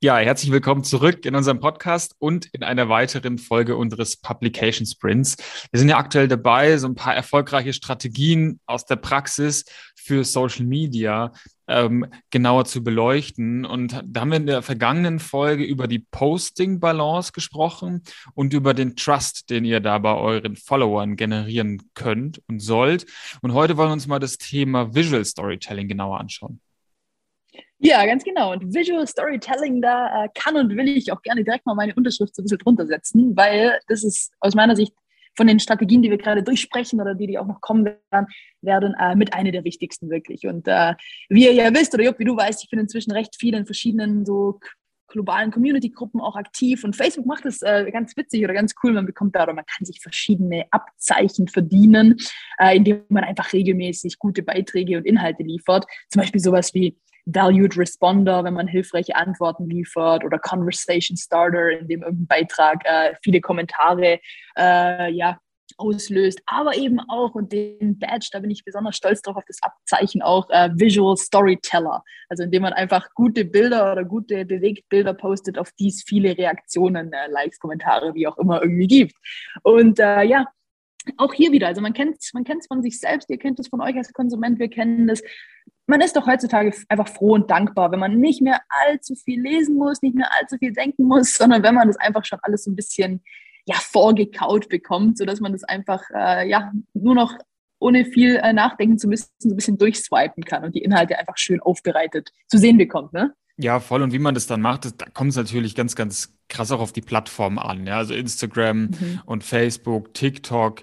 Ja, herzlich willkommen zurück in unserem Podcast und in einer weiteren Folge unseres Publication Sprints. Wir sind ja aktuell dabei, so ein paar erfolgreiche Strategien aus der Praxis für Social Media ähm, genauer zu beleuchten. Und da haben wir in der vergangenen Folge über die Posting-Balance gesprochen und über den Trust, den ihr da bei euren Followern generieren könnt und sollt. Und heute wollen wir uns mal das Thema Visual Storytelling genauer anschauen. Ja, ganz genau. Und Visual Storytelling, da äh, kann und will ich auch gerne direkt mal meine Unterschrift so ein bisschen drunter setzen, weil das ist aus meiner Sicht von den Strategien, die wir gerade durchsprechen oder die, die auch noch kommen werden, werden äh, mit einer der wichtigsten wirklich. Und äh, wie ihr ja wisst oder Jupp, wie du weißt, ich bin inzwischen recht viel in verschiedenen so globalen Community-Gruppen auch aktiv und Facebook macht es äh, ganz witzig oder ganz cool. Man bekommt da oder man kann sich verschiedene Abzeichen verdienen, äh, indem man einfach regelmäßig gute Beiträge und Inhalte liefert. Zum Beispiel sowas wie Valued Responder, wenn man hilfreiche Antworten liefert oder Conversation Starter, in dem irgendein Beitrag äh, viele Kommentare äh, ja, auslöst, aber eben auch, und den Badge, da bin ich besonders stolz drauf, auf das Abzeichen auch, äh, Visual Storyteller, also indem man einfach gute Bilder oder gute Bewegtbilder postet, auf die es viele Reaktionen, äh, Likes, Kommentare, wie auch immer irgendwie gibt. Und äh, ja, auch hier wieder, also man kennt es man von sich selbst, ihr kennt es von euch als Konsument, wir kennen das. Man ist doch heutzutage einfach froh und dankbar, wenn man nicht mehr allzu viel lesen muss, nicht mehr allzu viel denken muss, sondern wenn man das einfach schon alles so ein bisschen ja, vorgekaut bekommt, sodass man das einfach äh, ja, nur noch ohne viel äh, nachdenken zu müssen, so ein bisschen durchswipen kann und die Inhalte einfach schön aufbereitet zu sehen bekommt. Ne? Ja, voll. Und wie man das dann macht, das, da kommt es natürlich ganz, ganz krass auch auf die Plattform an. Ja? Also Instagram mhm. und Facebook, TikTok.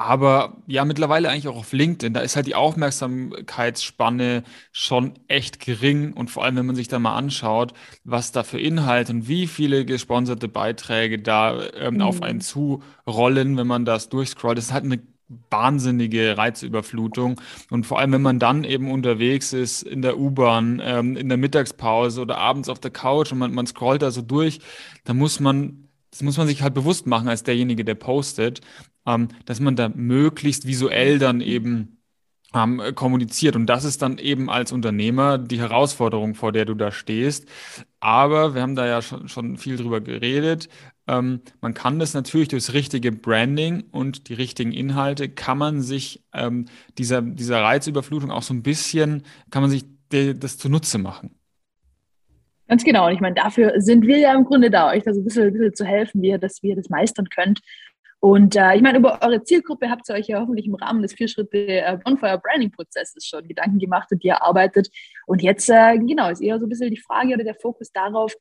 Aber ja, mittlerweile eigentlich auch auf LinkedIn. Da ist halt die Aufmerksamkeitsspanne schon echt gering. Und vor allem, wenn man sich da mal anschaut, was da für Inhalte und wie viele gesponserte Beiträge da ähm, mhm. auf einen zurollen, wenn man das durchscrollt, das ist halt eine wahnsinnige Reizüberflutung. Und vor allem, wenn man dann eben unterwegs ist in der U-Bahn, ähm, in der Mittagspause oder abends auf der Couch und man, man scrollt da so durch, dann muss man, das muss man sich halt bewusst machen als derjenige, der postet, ähm, dass man da möglichst visuell dann eben ähm, kommuniziert. Und das ist dann eben als Unternehmer die Herausforderung, vor der du da stehst. Aber wir haben da ja schon, schon viel drüber geredet. Ähm, man kann das natürlich durchs richtige Branding und die richtigen Inhalte, kann man sich ähm, dieser, dieser Reizüberflutung auch so ein bisschen, kann man sich das zunutze machen. Ganz genau. Und ich meine, dafür sind wir ja im Grunde da, euch da so ein bisschen, ein bisschen zu helfen, wie ihr das, ihr das meistern könnt. Und äh, ich meine, über eure Zielgruppe habt ihr euch ja hoffentlich im Rahmen des Vier-Schritte äh, schon Gedanken gemacht und ihr arbeitet. Und jetzt, äh, genau, ist eher so ein bisschen die Frage oder der Fokus darauf,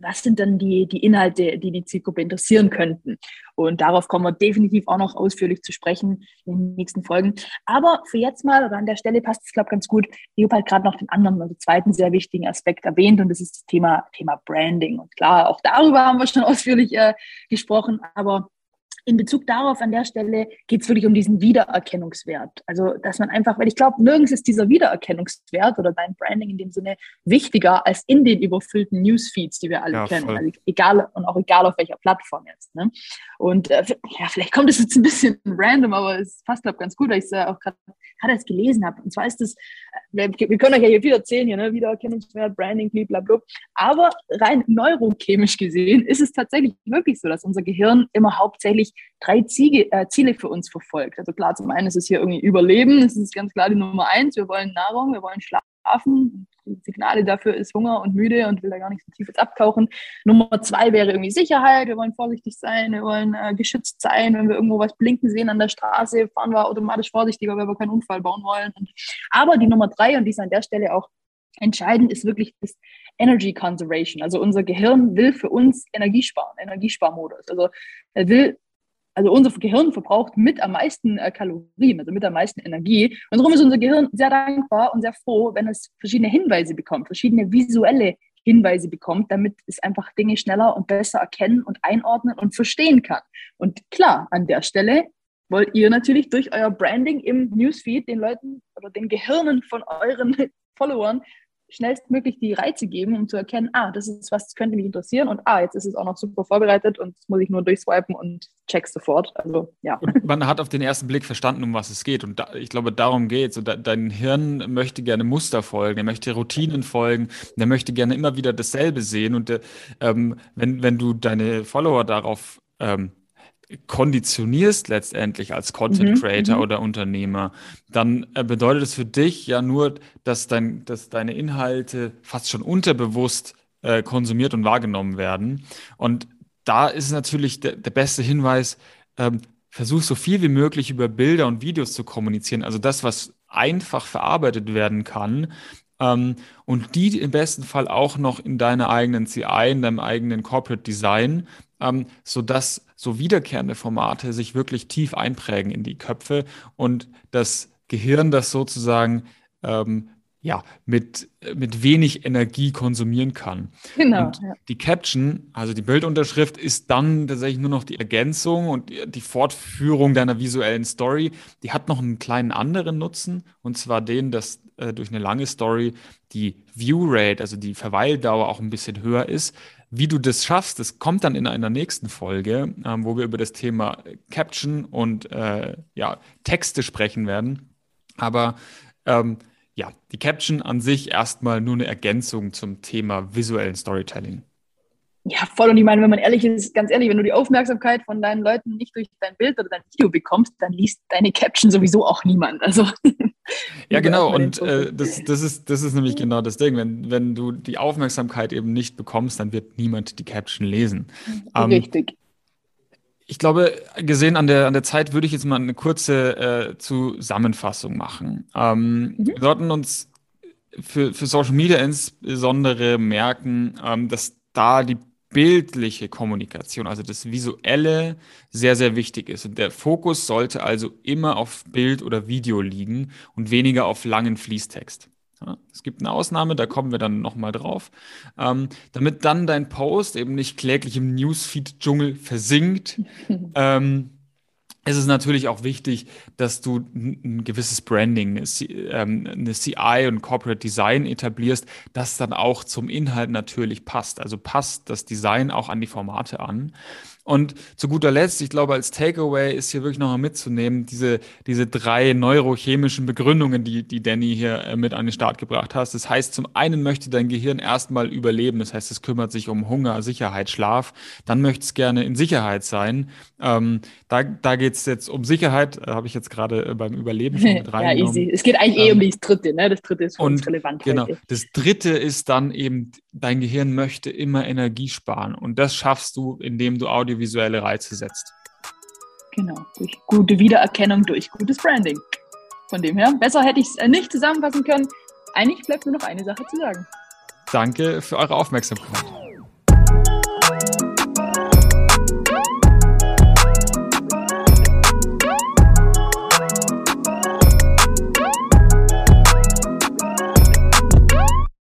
was sind dann die, die Inhalte, die die Zielgruppe interessieren könnten? Und darauf kommen wir definitiv auch noch ausführlich zu sprechen in den nächsten Folgen. Aber für jetzt mal, oder an der Stelle passt es, glaube ich, ganz gut. Ich habe halt gerade noch den anderen, also zweiten sehr wichtigen Aspekt erwähnt und das ist das Thema, Thema Branding. Und klar, auch darüber haben wir schon ausführlich äh, gesprochen, aber in Bezug darauf an der Stelle geht es wirklich um diesen Wiedererkennungswert. Also, dass man einfach, weil ich glaube, nirgends ist dieser Wiedererkennungswert oder dein Branding in dem Sinne wichtiger als in den überfüllten Newsfeeds, die wir alle ja, kennen. Also egal und auch egal auf welcher Plattform jetzt. Ne? Und äh, ja, vielleicht kommt es jetzt ein bisschen random, aber es passt, glaube ich, ganz gut, weil ich es äh, auch gerade erst gelesen habe. Und zwar ist das, äh, wir, wir, können euch ja hier viel erzählen, hier, ne? Wiedererkennungswert, Branding, blablabla. Aber rein neurochemisch gesehen ist es tatsächlich wirklich so, dass unser Gehirn immer hauptsächlich drei Ziege, äh, Ziele für uns verfolgt. Also klar, zum einen ist es hier irgendwie Überleben, das ist ganz klar die Nummer eins. Wir wollen Nahrung, wir wollen schlafen. Die Signale dafür ist Hunger und müde und will da gar nicht so tief jetzt abtauchen. Nummer zwei wäre irgendwie Sicherheit. Wir wollen vorsichtig sein, wir wollen äh, geschützt sein. Wenn wir irgendwo was blinken sehen an der Straße, fahren wir automatisch vorsichtiger, weil wir keinen Unfall bauen wollen. Und, aber die Nummer drei, und die ist an der Stelle auch entscheidend, ist wirklich das Energy Conservation. Also unser Gehirn will für uns Energie sparen, Energiesparmodus. Also er will also unser Gehirn verbraucht mit am meisten äh, Kalorien, also mit am meisten Energie. Und darum ist unser Gehirn sehr dankbar und sehr froh, wenn es verschiedene Hinweise bekommt, verschiedene visuelle Hinweise bekommt, damit es einfach Dinge schneller und besser erkennen und einordnen und verstehen kann. Und klar, an der Stelle wollt ihr natürlich durch euer Branding im Newsfeed den Leuten oder den Gehirnen von euren Followern schnellstmöglich die Reize geben, um zu erkennen, ah, das ist was, das könnte mich interessieren und ah, jetzt ist es auch noch super vorbereitet und jetzt muss ich nur durchswipen und check sofort. Also ja. Und man hat auf den ersten Blick verstanden, um was es geht. Und da, ich glaube, darum geht es. De dein Hirn möchte gerne Muster folgen, er möchte Routinen folgen, er möchte gerne immer wieder dasselbe sehen. Und äh, ähm, wenn, wenn du deine Follower darauf ähm, konditionierst letztendlich als Content mhm, Creator mhm, oder Unternehmer, dann äh, bedeutet es für dich ja nur, dass, dein, dass deine Inhalte fast schon unterbewusst äh, konsumiert und wahrgenommen werden. Und da ist natürlich der, der beste Hinweis, ähm, versuch so viel wie möglich über Bilder und Videos zu kommunizieren. Also das, was einfach verarbeitet werden kann. Ähm, und die im besten Fall auch noch in deiner eigenen CI, in deinem eigenen Corporate Design, ähm, sodass so wiederkehrende Formate sich wirklich tief einprägen in die Köpfe und das Gehirn das sozusagen ähm, ja, mit, mit wenig Energie konsumieren kann. Genau. Und die Caption, also die Bildunterschrift, ist dann tatsächlich nur noch die Ergänzung und die Fortführung deiner visuellen Story. Die hat noch einen kleinen anderen Nutzen, und zwar den, dass äh, durch eine lange Story die View Rate, also die Verweildauer auch ein bisschen höher ist. Wie du das schaffst, das kommt dann in einer nächsten Folge, ähm, wo wir über das Thema Caption und äh, ja, Texte sprechen werden. Aber ähm, ja, die Caption an sich erstmal nur eine Ergänzung zum Thema visuellen Storytelling. Ja, voll. Und ich meine, wenn man ehrlich ist, ganz ehrlich, wenn du die Aufmerksamkeit von deinen Leuten nicht durch dein Bild oder dein Video bekommst, dann liest deine Caption sowieso auch niemand. Also Ja, genau. Und äh, das, das, ist, das ist nämlich genau das Ding. Wenn, wenn du die Aufmerksamkeit eben nicht bekommst, dann wird niemand die Caption lesen. Ähm, Richtig. Ich glaube, gesehen an der, an der Zeit würde ich jetzt mal eine kurze äh, Zusammenfassung machen. Ähm, mhm. Wir sollten uns für, für Social Media insbesondere merken, ähm, dass da die bildliche Kommunikation, also das Visuelle, sehr, sehr wichtig ist. Und der Fokus sollte also immer auf Bild oder Video liegen und weniger auf langen Fließtext. Ja, es gibt eine Ausnahme, da kommen wir dann nochmal drauf. Ähm, damit dann dein Post eben nicht kläglich im Newsfeed-Dschungel versinkt, ähm, es ist natürlich auch wichtig, dass du ein gewisses Branding, eine CI ähm, und Corporate Design etablierst, das dann auch zum Inhalt natürlich passt. Also passt das Design auch an die Formate an. Und zu guter Letzt, ich glaube, als Takeaway ist hier wirklich nochmal mitzunehmen, diese, diese drei neurochemischen Begründungen, die, die Danny hier äh, mit an den Start gebracht hast. Das heißt, zum einen möchte dein Gehirn erstmal überleben. Das heißt, es kümmert sich um Hunger, Sicherheit, Schlaf. Dann möchte es gerne in Sicherheit sein. Ähm, da da geht es jetzt um Sicherheit, äh, habe ich jetzt gerade äh, beim Überleben schon mit reingenommen. ja, easy. Es geht eigentlich ähm, eh um das Dritte. Ne? Das Dritte ist für und, uns relevant. Genau. Heute. Das Dritte ist dann eben, dein Gehirn möchte immer Energie sparen. Und das schaffst du, indem du Audio audiovisuelle Reize setzt. Genau, durch gute Wiedererkennung, durch gutes Branding. Von dem her, besser hätte ich es äh, nicht zusammenfassen können. Eigentlich bleibt nur noch eine Sache zu sagen. Danke für eure Aufmerksamkeit.